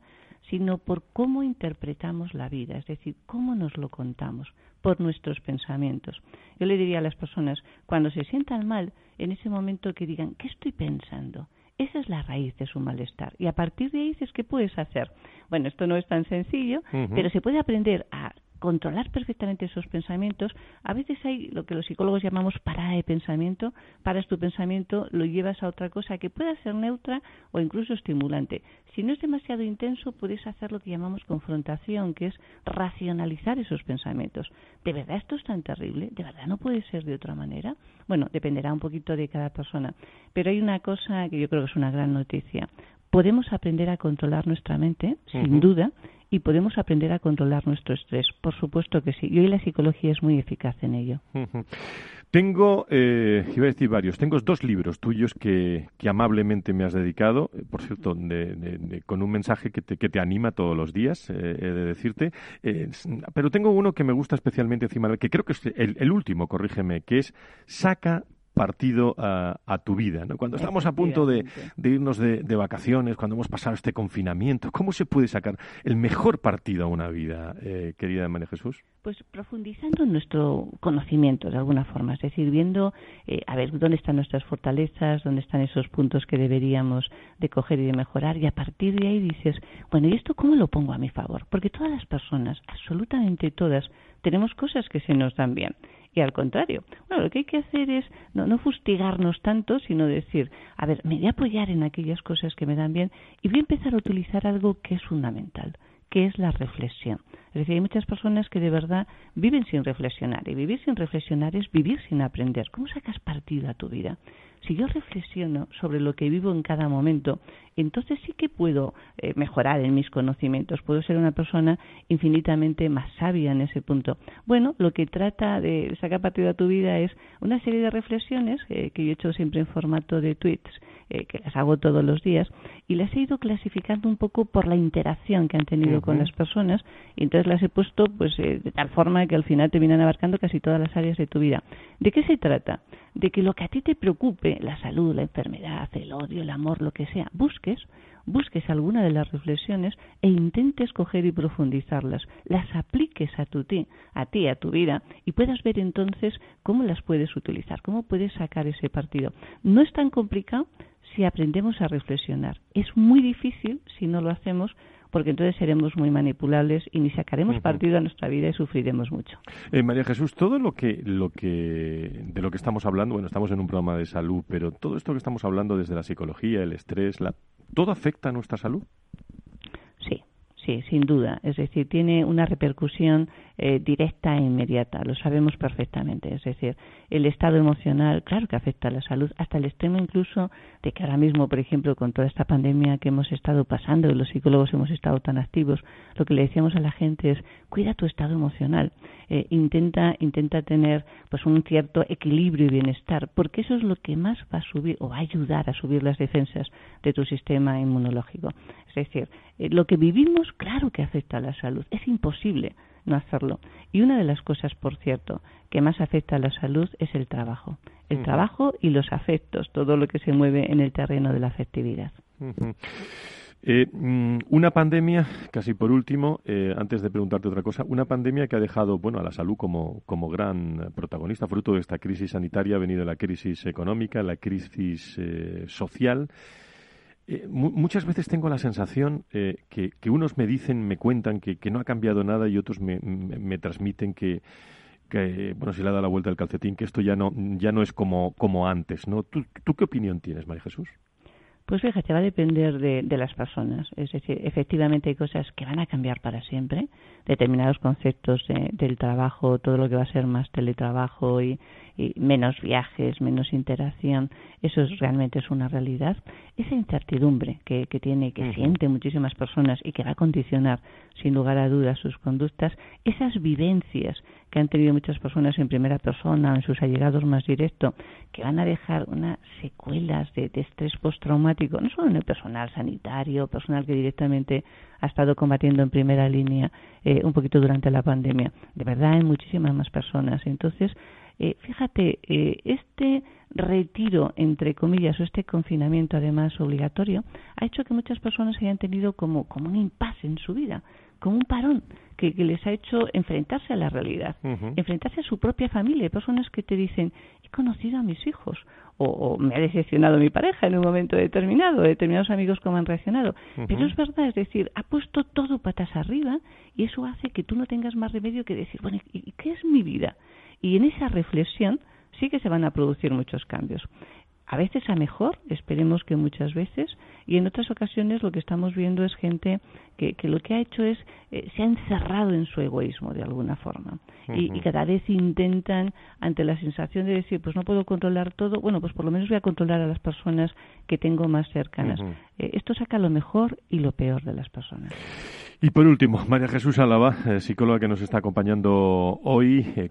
sino por cómo interpretamos la vida, es decir, cómo nos lo contamos, por nuestros pensamientos. Yo le diría a las personas, cuando se sientan mal, en ese momento que digan, ¿qué estoy pensando? Esa es la raíz de su malestar. Y a partir de ahí dices, ¿qué puedes hacer? Bueno, esto no es tan sencillo, pero se puede aprender a controlar perfectamente esos pensamientos, a veces hay lo que los psicólogos llamamos parada de pensamiento, paras tu pensamiento, lo llevas a otra cosa que pueda ser neutra o incluso estimulante. Si no es demasiado intenso, puedes hacer lo que llamamos confrontación, que es racionalizar esos pensamientos. ¿De verdad esto es tan terrible? ¿De verdad no puede ser de otra manera? Bueno, dependerá un poquito de cada persona. Pero hay una cosa que yo creo que es una gran noticia. Podemos aprender a controlar nuestra mente, sin duda, y podemos aprender a controlar nuestro estrés. Por supuesto que sí. Y hoy la psicología es muy eficaz en ello. Tengo, eh, iba a decir varios, tengo dos libros tuyos que, que amablemente me has dedicado, eh, por cierto, con un mensaje que te, que te, anima todos los días, eh, he de decirte. Eh, pero tengo uno que me gusta especialmente encima, que creo que es el, el último, corrígeme, que es Saca partido a, tu vida. ¿no? Cuando estamos a punto de, irnos de, vacaciones, cuando hemos pasado este confinamiento, ¿cómo se puede sacar el mejor partido a una vida, eh, querida María Jesús? Pues profundizando en nuestro conocimiento de alguna forma, es decir, viendo eh, a ver dónde están nuestras fortalezas, dónde están esos puntos que deberíamos de coger y de mejorar y a partir de ahí dices, bueno, ¿y esto cómo lo pongo a mi favor? Porque todas las personas, absolutamente todas, tenemos cosas que se nos dan bien y al contrario. Bueno, lo que hay que hacer es no, no fustigarnos tanto, sino decir, a ver, me voy a apoyar en aquellas cosas que me dan bien y voy a empezar a utilizar algo que es fundamental que es la reflexión. Es decir, hay muchas personas que de verdad viven sin reflexionar y vivir sin reflexionar es vivir sin aprender. ¿Cómo sacas partido a tu vida? Si yo reflexiono sobre lo que vivo en cada momento, entonces sí que puedo eh, mejorar en mis conocimientos, puedo ser una persona infinitamente más sabia en ese punto. Bueno, lo que trata de sacar partido a tu vida es una serie de reflexiones eh, que yo he hecho siempre en formato de tweets, eh, que las hago todos los días, y las he ido clasificando un poco por la interacción que han tenido con las personas, y las he puesto pues de tal forma que al final terminan abarcando casi todas las áreas de tu vida. ¿De qué se trata? De que lo que a ti te preocupe, la salud, la enfermedad, el odio, el amor, lo que sea, busques busques alguna de las reflexiones e intentes coger y profundizarlas, las apliques a tu ti, a ti, a tu vida y puedas ver entonces cómo las puedes utilizar, cómo puedes sacar ese partido. No es tan complicado si aprendemos a reflexionar. Es muy difícil si no lo hacemos porque entonces seremos muy manipulables y ni sacaremos partido a nuestra vida y sufriremos mucho. Eh, María Jesús, todo lo que, lo que, de lo que estamos hablando, bueno, estamos en un programa de salud, pero todo esto que estamos hablando desde la psicología, el estrés, la, ¿todo afecta a nuestra salud? Sí, sí, sin duda. Es decir, tiene una repercusión eh, directa e inmediata, lo sabemos perfectamente. Es decir, el estado emocional, claro que afecta a la salud, hasta el extremo incluso de que ahora mismo, por ejemplo, con toda esta pandemia que hemos estado pasando, los psicólogos hemos estado tan activos, lo que le decíamos a la gente es cuida tu estado emocional, eh, intenta, intenta tener pues un cierto equilibrio y bienestar, porque eso es lo que más va a subir o va a ayudar a subir las defensas de tu sistema inmunológico. Es decir, eh, lo que vivimos, claro que afecta a la salud, es imposible no hacerlo. Y una de las cosas, por cierto, que más afecta a la salud es el trabajo. El trabajo y los afectos, todo lo que se mueve en el terreno de la afectividad. Eh, mm, una pandemia, casi por último, eh, antes de preguntarte otra cosa, una pandemia que ha dejado bueno, a la salud como, como gran protagonista, fruto de esta crisis sanitaria, ha venido la crisis económica, la crisis eh, social. Eh, muchas veces tengo la sensación eh, que, unos me dicen, me cuentan que, no ha cambiado nada y otros me, transmiten que, bueno, si le ha dado la vuelta al calcetín, que esto ya no, ya no es como, como antes, ¿no? ¿Tú, ¿Tú qué opinión tienes, María Jesús? Pues fíjate, va a depender de, de, las personas. Es decir, efectivamente hay cosas que van a cambiar para siempre. Determinados conceptos del trabajo, todo lo que va a ser más teletrabajo y, menos viajes, menos interacción, eso realmente es una realidad. Esa incertidumbre que, que tiene, que siente muchísimas personas y que va a condicionar, sin lugar a dudas, sus conductas, esas vivencias que han tenido muchas personas en primera persona en sus allegados más directo, que van a dejar unas secuelas de, estrés postraumático, no solo en el personal sanitario, personal que directamente ha estado combatiendo en primera línea eh, un poquito durante la pandemia, de verdad en muchísimas más personas. Entonces, eh, fíjate, eh, este retiro, entre comillas, o este confinamiento además obligatorio, ha hecho que muchas personas hayan tenido como, como un impasse en su vida, como un parón que, les ha hecho enfrentarse a la realidad, enfrentarse a su propia familia. Hay personas que te dicen, he conocido a mis hijos, o, me ha decepcionado mi pareja en un momento determinado, determinados amigos cómo han reaccionado. Pero es verdad, es decir, ha puesto todo patas arriba y eso hace que tú no tengas más remedio que decir, bueno, ¿y qué es mi vida? Y en esa reflexión sí que se van a producir muchos cambios a veces a mejor, esperemos que muchas veces, y en otras ocasiones lo que estamos viendo es gente que, que lo que ha hecho es, eh, se ha encerrado en su egoísmo de alguna forma, y, cada vez intentan, ante la sensación de decir, pues no puedo controlar todo, bueno, pues por lo menos voy a controlar a las personas que tengo más cercanas. Eh, esto saca lo mejor y lo peor de las personas. Y por último, María Jesús Álava, eh, psicóloga que nos está acompañando hoy, eh,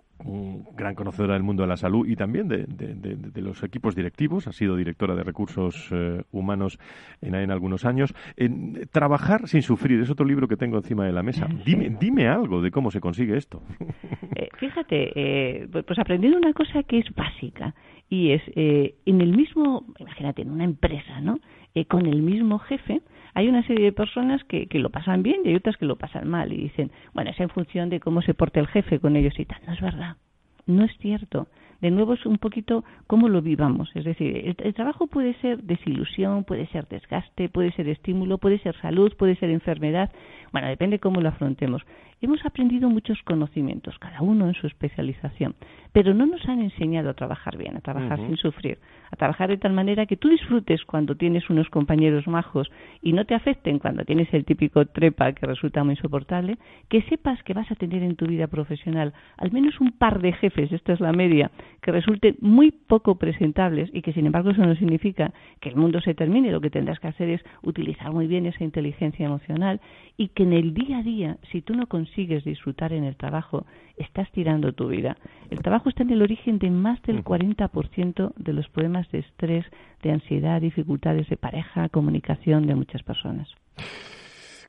gran conocedora del mundo de la salud y también de, los equipos directivos, ha sido directora de recursos eh, humanos en AEN algunos años. trabajar sin sufrir es otro libro que tengo encima de la mesa. Dime, dime algo de cómo se consigue esto. Fíjate, eh, pues, pues aprendiendo una cosa que es básica y es eh, en el mismo, imagínate, en una empresa, ¿no? Eh, con el mismo jefe, hay una serie de personas que, que lo pasan bien y hay otras que lo pasan mal y dicen, bueno, es en función de cómo se porte el jefe con ellos y tal. No es verdad, no es cierto de nuevo es un poquito cómo lo vivamos. Es decir, el, trabajo puede ser desilusión, puede ser desgaste, puede ser estímulo, puede ser salud, puede ser enfermedad. Bueno, depende cómo lo afrontemos. Hemos aprendido muchos conocimientos, cada uno en su especialización, pero no nos han enseñado a trabajar bien, a trabajar sin sufrir, a trabajar de tal manera que tú disfrutes cuando tienes unos compañeros majos y no te afecten cuando tienes el típico trepa que resulta muy insoportable, que sepas que vas a tener en tu vida profesional al menos un par de jefes, esto es la media, que resulten muy poco presentables y que sin embargo eso no significa que el mundo se termine, lo que tendrás que hacer es utilizar muy bien esa inteligencia emocional y que en el día a día, si tú no consigues disfrutar en el trabajo, estás tirando tu vida. El trabajo está en el origen de más del 40% de los problemas de estrés, de ansiedad, dificultades de pareja, comunicación de muchas personas.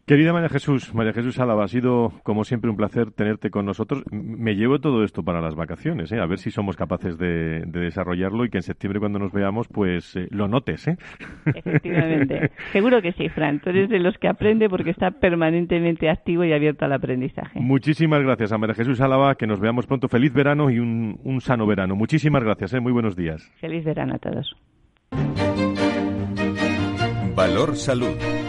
Querida María Jesús, María Jesús Álava, ha sido como siempre un placer tenerte con nosotros. Me llevo todo esto para las vacaciones, ¿eh? a ver si somos capaces de, desarrollarlo y que en septiembre cuando nos veamos pues eh, lo notes. ¿eh? Efectivamente, seguro que sí, Fran. Tú eres de los que aprende porque está permanentemente activo y abierto al aprendizaje. Muchísimas gracias a María Jesús Álava, que nos veamos pronto. Feliz verano y un, un sano verano. Muchísimas gracias, ¿eh? muy buenos días. Feliz verano a todos. Valor Salud.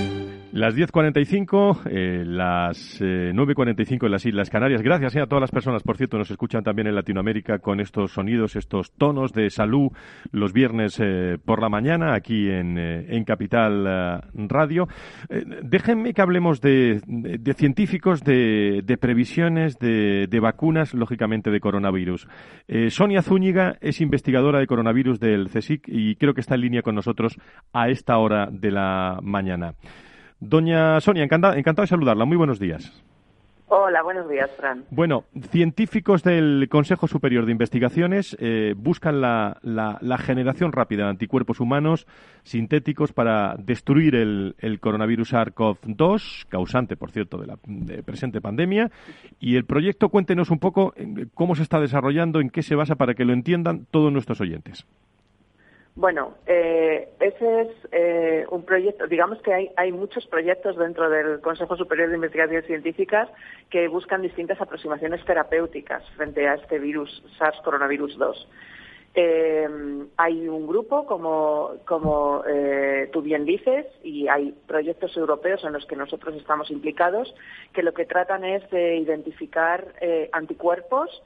Las 10.45, eh, las eh, 9.45 en las Islas Canarias. Gracias eh, a todas las personas, por cierto, nos escuchan también en Latinoamérica con estos sonidos, estos tonos de salud los viernes eh, por la mañana aquí en, eh, en Capital Radio. déjenme que hablemos de, de, científicos, de, de previsiones, de, de, vacunas, lógicamente de coronavirus. Sonia Zúñiga es investigadora de coronavirus del CSIC y creo que está en línea con nosotros a esta hora de la mañana. Doña Sonia, encantado, de saludarla. Muy buenos días. Hola, buenos días, Fran. Bueno, científicos del Consejo Superior de Investigaciones eh, buscan la, generación rápida de anticuerpos humanos sintéticos para destruir el, coronavirus SARS-CoV-2, causante, por cierto, de la presente pandemia. Y el proyecto, cuéntenos un poco eh, cómo se está desarrollando, en qué se basa para que lo entiendan todos nuestros oyentes. Bueno, eh, ese es eh, un proyecto, digamos que hay, hay, muchos proyectos dentro del Consejo Superior de Investigaciones Científicas que buscan distintas aproximaciones terapéuticas frente a este virus SARS coronavirus 2. Eh, hay un grupo, como, como tú bien dices, y hay proyectos europeos en los que nosotros estamos implicados, que lo que tratan es de identificar anticuerpos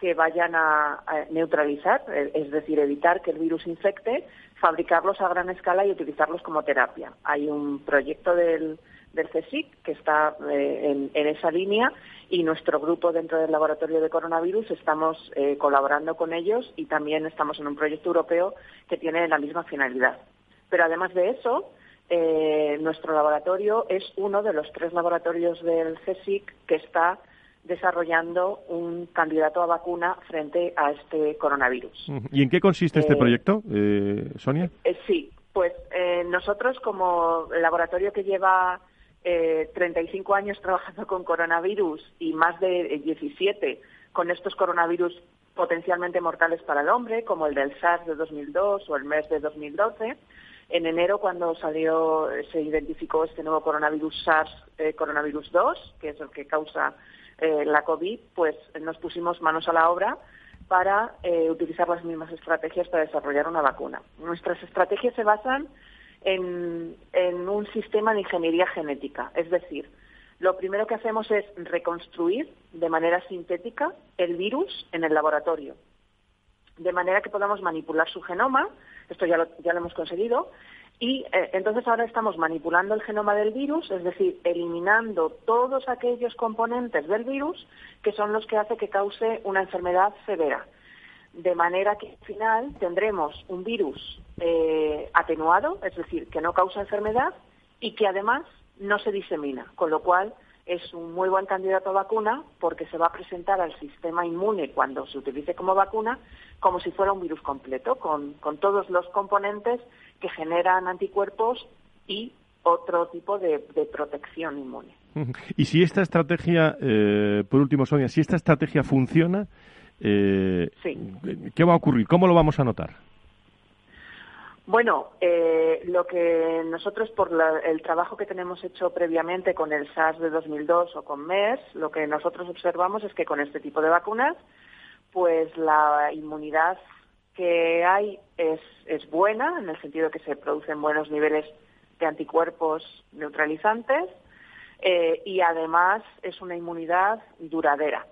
que vayan a, neutralizar, eh, es decir, evitar que el virus infecte, fabricarlos a gran escala y utilizarlos como terapia. Hay un proyecto del, del CSIC que está eh, en, esa línea y nuestro grupo dentro del laboratorio de coronavirus estamos eh, colaborando con ellos y también estamos en un proyecto europeo que tiene la misma finalidad. Pero además de eso, nuestro laboratorio es uno de los tres laboratorios del CSIC que está desarrollando un candidato a vacuna frente a este coronavirus. ¿Y en qué consiste este eh, proyecto, eh, Sonia? Eh, sí, pues nosotros como laboratorio que lleva 35 años trabajando con coronavirus y más de 17 con estos coronavirus potencialmente mortales para el hombre, como el del SARS de 2002 o el MERS de 2012, en enero, cuando salió, se identificó este nuevo coronavirus SARS, coronavirus 2, que es el que causa eh, la COVID, pues nos pusimos manos a la obra para eh, utilizar las mismas estrategias para desarrollar una vacuna. Nuestras estrategias se basan en, un sistema de ingeniería genética, es decir, lo primero que hacemos es reconstruir de manera sintética el virus en el laboratorio, de manera que podamos manipular su genoma, esto ya ya lo hemos conseguido, y eh, entonces ahora estamos manipulando el genoma del virus, es decir, eliminando todos aquellos componentes del virus que son los que hacen que cause una enfermedad severa. De manera que al final tendremos un virus eh, atenuado, es decir, que no causa enfermedad y que además no se disemina, con lo cual es un muy buen candidato a vacuna porque se va a presentar al sistema inmune cuando se utilice como vacuna como si fuera un virus completo, con, todos los componentes que generan anticuerpos y otro tipo de, protección inmune. Y si esta estrategia, eh, por último, Sonia, si esta estrategia funciona, eh, ¿qué va a ocurrir? ¿Cómo lo vamos a notar? Bueno, eh, lo que nosotros, por el trabajo que tenemos hecho previamente con el SARS de 2002 o con MERS, lo que nosotros observamos es que con este tipo de vacunas, pues la inmunidad que hay es, es buena, en el sentido que se producen buenos niveles de anticuerpos neutralizantes eh, y además es una inmunidad duradera.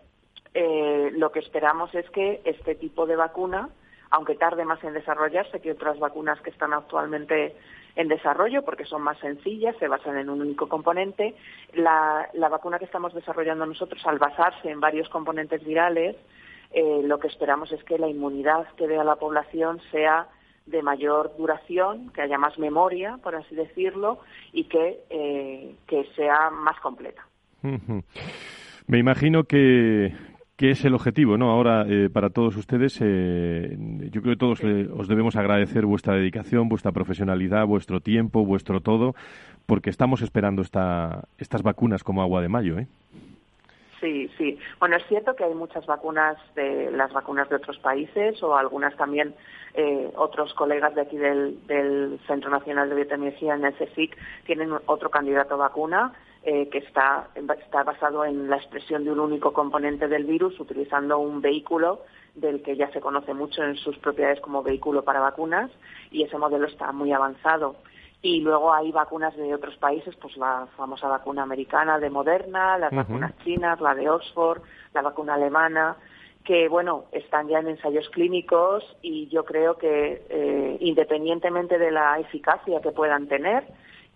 Eh, lo que esperamos es que este tipo de vacuna aunque tarde más en desarrollarse que otras vacunas que están actualmente en desarrollo porque son más sencillas, se basan en un único componente. La, vacuna que estamos desarrollando nosotros, al basarse en varios componentes virales, eh, lo que esperamos es que la inmunidad que dé a la población sea de mayor duración, que haya más memoria, por así decirlo, y que, eh, que sea más completa. Me imagino que, que es el objetivo, ¿no? Ahora, eh, para todos ustedes, eh, yo creo que todos os debemos agradecer vuestra dedicación, vuestra profesionalidad, vuestro tiempo, vuestro todo, porque estamos esperando esta, estas vacunas como agua de mayo, ¿eh? Sí, sí. Bueno, es cierto que hay muchas vacunas de las vacunas de otros países o algunas también eh, otros colegas de aquí del, Centro Nacional de Biotecnología en el CSIC tienen otro candidato vacuna eh, que está, está basado en la expresión de un único componente del virus utilizando un vehículo del que ya se conoce mucho en sus propiedades como vehículo para vacunas y ese modelo está muy avanzado. Y luego hay vacunas de otros países, pues la famosa vacuna americana de Moderna, las vacunas chinas, la de Oxford, la vacuna alemana, que bueno, están ya en ensayos clínicos y yo creo que eh, independientemente de la eficacia que puedan tener,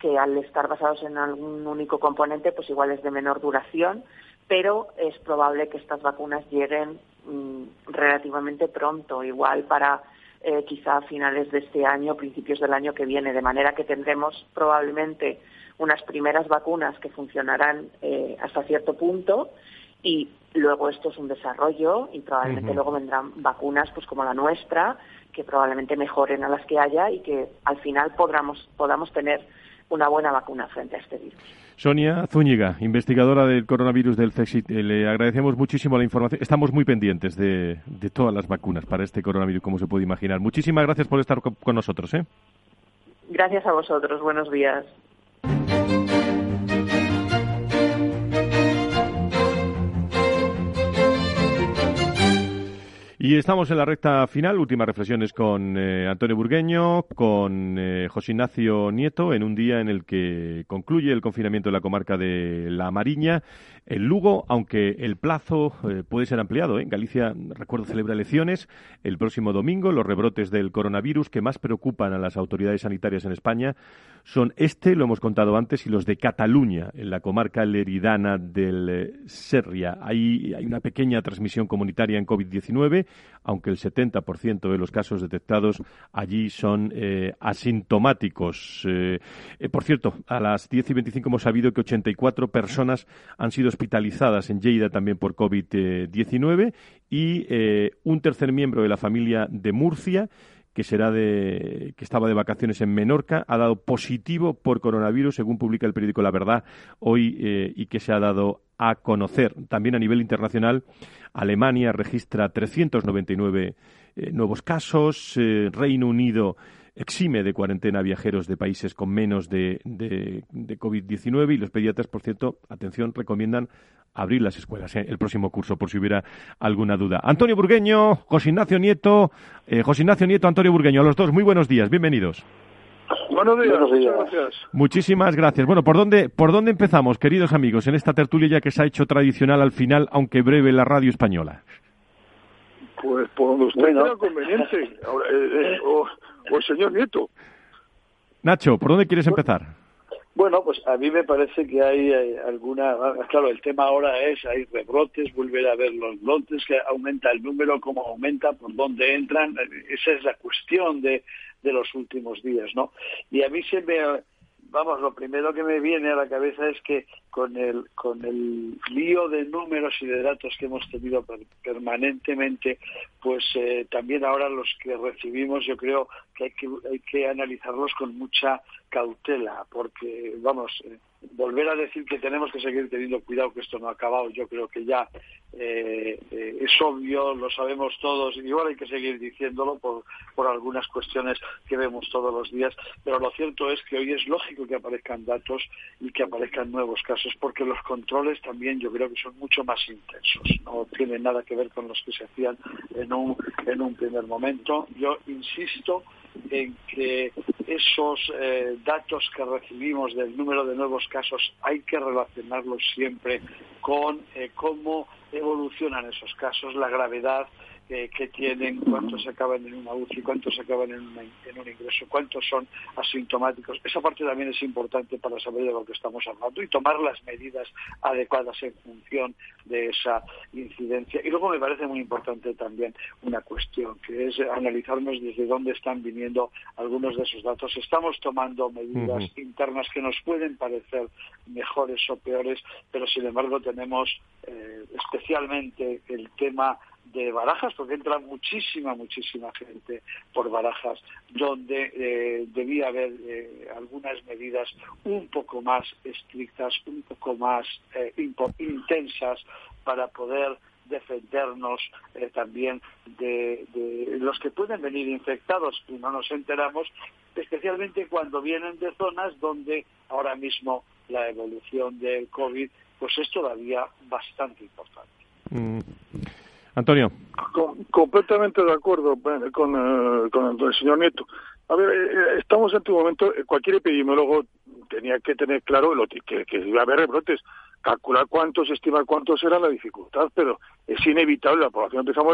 que al estar basados en algún único componente, pues igual es de menor duración, pero es probable que estas vacunas lleguen mm, relativamente pronto, igual para eh, quizá a finales de este año, principios del año que viene, de manera que tendremos probablemente unas primeras vacunas que funcionarán eh, hasta cierto punto y luego esto es un desarrollo y probablemente luego vendrán vacunas pues como la nuestra que probablemente mejoren a las que haya y que al final podamos, podamos tener una buena vacuna frente a este virus. Sonia Zúñiga, investigadora del coronavirus del CSIC, eh, le agradecemos muchísimo la información. Estamos muy pendientes de, todas las vacunas para este coronavirus, como se puede imaginar. Muchísimas gracias por estar con nosotros. ¿eh? Gracias a vosotros. Buenos días. Y estamos en la recta final, últimas reflexiones con eh, Antonio Burgueño, con eh, José Ignacio Nieto, en un día en el que concluye el confinamiento de la comarca de La Mariña. El Lugo, aunque el plazo eh, puede ser ampliado, en Galicia, recuerdo, celebra elecciones el próximo domingo. Los rebrotes del coronavirus que más preocupan a las autoridades sanitarias en España son este, lo hemos contado antes, y los de Cataluña, en la comarca leridana del Serria. Hay, hay una pequeña transmisión comunitaria en COVID-19 aunque el 70% de los casos detectados allí son eh, asintomáticos. Eh, eh, por cierto, a las 10 y 25 hemos sabido que 84 personas han sido hospitalizadas en Lleida también por COVID-19 y un tercer miembro de la familia de Murcia que será de que estaba de vacaciones en Menorca ha dado positivo por coronavirus según publica el periódico La Verdad hoy y que se ha dado a conocer. También a nivel internacional Alemania registra 399 eh, nuevos casos, eh, Reino Unido exime de cuarentena viajeros de países con menos de, de, COVID-19 y los pediatras, por cierto, atención, recomiendan abrir las escuelas eh, el próximo curso, por si hubiera alguna duda. Antonio Burgueño, José Ignacio Nieto, José Ignacio Nieto, Antonio Burgueño, a los dos, muy buenos días, bienvenidos. Buenos días, Buenos días. Gracias. Muchísimas gracias. Bueno, ¿por dónde, ¿por dónde empezamos, queridos amigos, en esta tertulia ya que se ha hecho tradicional al final, aunque breve, la radio española? Pues por donde usted bueno. conveniente. Eh, eh, o, el señor Nieto. Nacho, ¿por dónde quieres empezar? Bueno, pues a mí me parece que hay, alguna, claro, el tema ahora es, hay rebrotes, volver a ver los brotes, que aumenta el número, cómo aumenta, por dónde entran, esa es la cuestión de, de los últimos días, ¿no? Y a mí se me, vamos, lo primero que me viene a la cabeza es que con el, con el lío de números y de datos que hemos tenido permanentemente, pues eh, también ahora los que recibimos, yo creo, que hay que, hay que analizarlos con mucha cautela, porque, vamos, eh, volver a decir que tenemos que seguir teniendo cuidado que esto no ha acabado, yo creo que ya eh, eh, es obvio, lo sabemos todos, igual hay que seguir diciéndolo por, por algunas cuestiones que vemos todos los días, pero lo cierto es que hoy es lógico que aparezcan datos y que aparezcan nuevos casos, porque los controles también yo creo que son mucho más intensos, no tienen nada que ver con los que se hacían en un, en un primer momento. Yo insisto en que esos eh, datos que recibimos del número de nuevos casos hay que relacionarlos siempre con eh, cómo evolucionan esos casos, la gravedad que tienen, cuántos acaban en una UCI, cuántos acaban en, en, un ingreso, cuántos son asintomáticos. Esa parte también es importante para saber de lo que estamos hablando y tomar las medidas adecuadas en función de esa incidencia. Y luego me parece muy importante también una cuestión, que es analizarnos desde dónde están viniendo algunos de esos datos. Estamos tomando medidas internas que nos pueden parecer mejores o peores, pero sin embargo tenemos eh, especialmente el tema de Barajas, porque entra muchísima, muchísima gente por Barajas, donde eh, debía haber eh, algunas medidas un poco más estrictas, un poco más eh, intensas para poder defendernos también de, de, los que pueden venir infectados y no nos enteramos, especialmente cuando vienen de zonas donde ahora mismo la evolución del COVID pues es todavía bastante importante. Mm. Antonio. completamente de acuerdo eh, con, eh, con, el señor Nieto. A ver, eh, estamos en tu momento, cualquier epidemiólogo tenía que tener claro lo, que, iba a haber rebrotes. Calcular cuántos, estimar cuántos era la dificultad, pero es inevitable, la población empieza a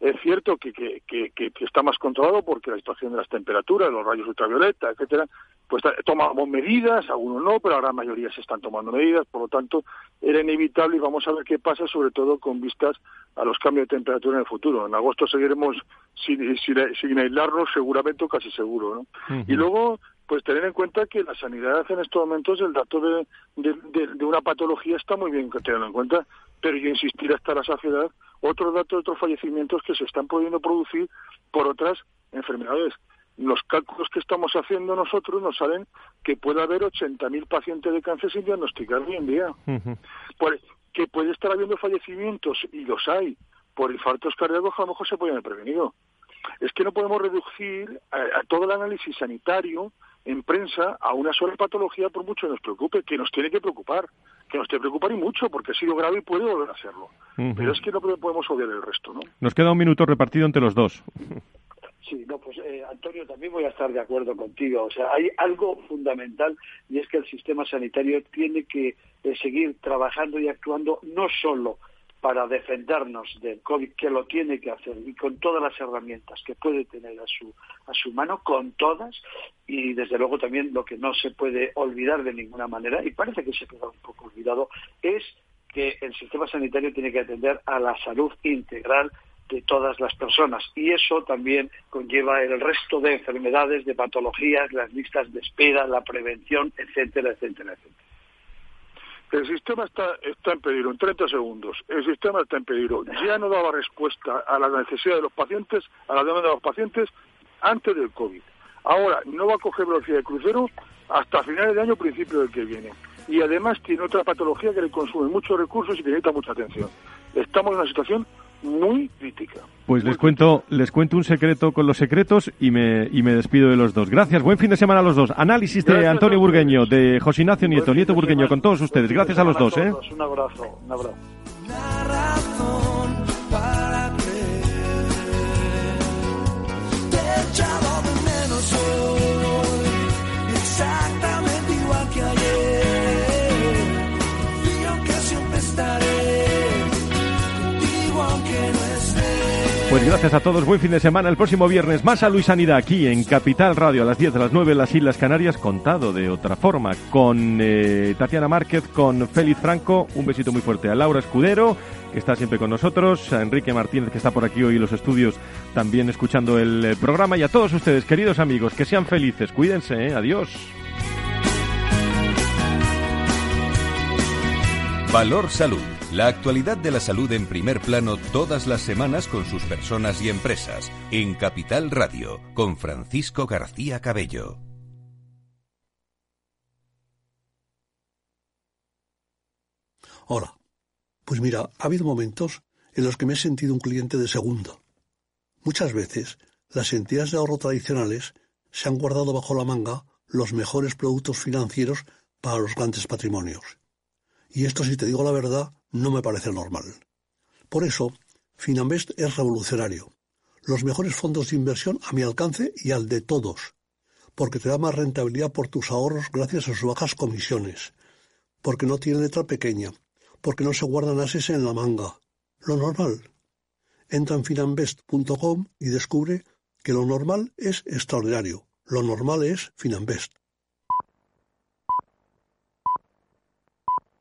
es cierto que, que, que, está más controlado porque la situación de las temperaturas, los rayos ultravioleta, etcétera, pues tomamos medidas, algunos no, pero ahora la mayoría se están tomando medidas, por lo tanto era inevitable y vamos a ver qué pasa, sobre todo con vistas a los cambios de temperatura en el futuro. En agosto seguiremos sin, sin, aislarnos, seguramente o casi seguro, ¿no? Y luego pues tener en cuenta que la sanidad en estos momentos, el dato de, de, una patología está muy bien tenerlo en cuenta, pero yo insistir hasta la saciedad, otro dato de otros fallecimientos que se están pudiendo producir por otras enfermedades. Los cálculos que estamos haciendo nosotros nos salen que puede haber 80.000 pacientes de cáncer sin diagnosticar hoy en día. que puede estar habiendo fallecimientos, y los hay, por infartos cardíacos, a lo mejor se pueden haber prevenido. Es que no podemos reducir a todo el análisis sanitario en prensa a una sola patología por mucho que nos preocupe, que nos tiene que preocupar, que nos tiene que preocupar y mucho, porque ha sido grave y puede volver a serlo. Pero es que no podemos obviar el resto, ¿no? Nos queda un minuto repartido entre los dos. Sí, no, pues eh, Antonio, también voy a estar de acuerdo contigo. O sea, hay algo fundamental y es que el sistema sanitario tiene que eh, seguir trabajando y actuando no solo para defendernos del COVID, que lo tiene que hacer y con todas las herramientas que puede tener a su, a su mano, con todas, y desde luego también lo que no se puede olvidar de ninguna manera, y parece que se queda un poco olvidado, es que el sistema sanitario tiene que atender a la salud integral de todas las personas y eso también conlleva el resto de enfermedades, de patologías, las listas de espera, la prevención, etcétera, etcétera, etcétera. El sistema está, está en peligro, en 30 segundos. El sistema está en peligro. Ya no daba respuesta a la necesidad de los pacientes, a la demanda de los pacientes, antes del COVID. Ahora no va a coger velocidad de crucero hasta finales de año, principio del que viene. Y además tiene otra patología que le consume muchos recursos y que necesita mucha atención. Estamos en una situación muy crítica. Pues les cuento, les cuento un secreto con los secretos y me, y me despido de los dos. Gracias, buen fin de semana a los dos. Análisis de Antonio Burgueño, de José Ignacio Nieto, Nieto Burgueño, con todos ustedes. Gracias a los dos, ¿eh? Un abrazo, un abrazo. Gracias a todos, buen fin de semana. El próximo viernes más a Luis Sanidad aquí en Capital Radio a las 10 de las 9 en las Islas Canarias, contado de otra forma, con eh, Tatiana Márquez, con Félix Franco, un besito muy fuerte a Laura Escudero, que está siempre con nosotros, a Enrique Martínez, que está por aquí hoy en los estudios también escuchando el eh, programa, y a todos ustedes, queridos amigos, que sean felices, cuídense, ¿eh? adiós. Valor Salud La actualidad de la salud en primer plano todas las semanas con sus personas y empresas. En Capital Radio, con Francisco García Cabello. Hola. Pues mira, ha habido momentos en los que me he sentido un cliente de segunda. Muchas veces, las entidades de ahorro tradicionales se han guardado bajo la manga los mejores productos financieros para los grandes patrimonios. Y esto, si te digo la verdad, no me parece normal. Por eso, Finambest es revolucionario. Los mejores fondos de inversión a mi alcance y al de todos, porque te da más rentabilidad por tus ahorros gracias a sus bajas comisiones, porque no tiene letra pequeña, porque no se guardan ases en la manga. Lo normal. Entra en finambest.com y descubre que lo normal es extraordinario. Lo normal es Finambest.